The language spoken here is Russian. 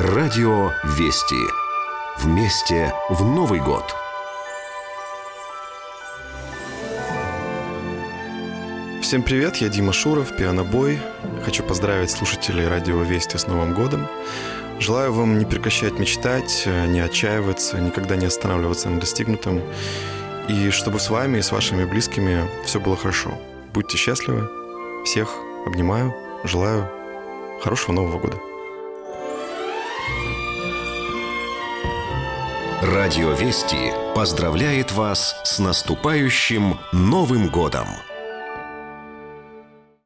Радио Вести. Вместе в Новый год. Всем привет, я Дима Шуров, пианобой. Хочу поздравить слушателей Радио Вести с Новым годом. Желаю вам не прекращать мечтать, не отчаиваться, никогда не останавливаться на достигнутом. И чтобы с вами и с вашими близкими все было хорошо. Будьте счастливы. Всех обнимаю. Желаю хорошего Нового года. Радио Вести поздравляет вас с наступающим Новым годом!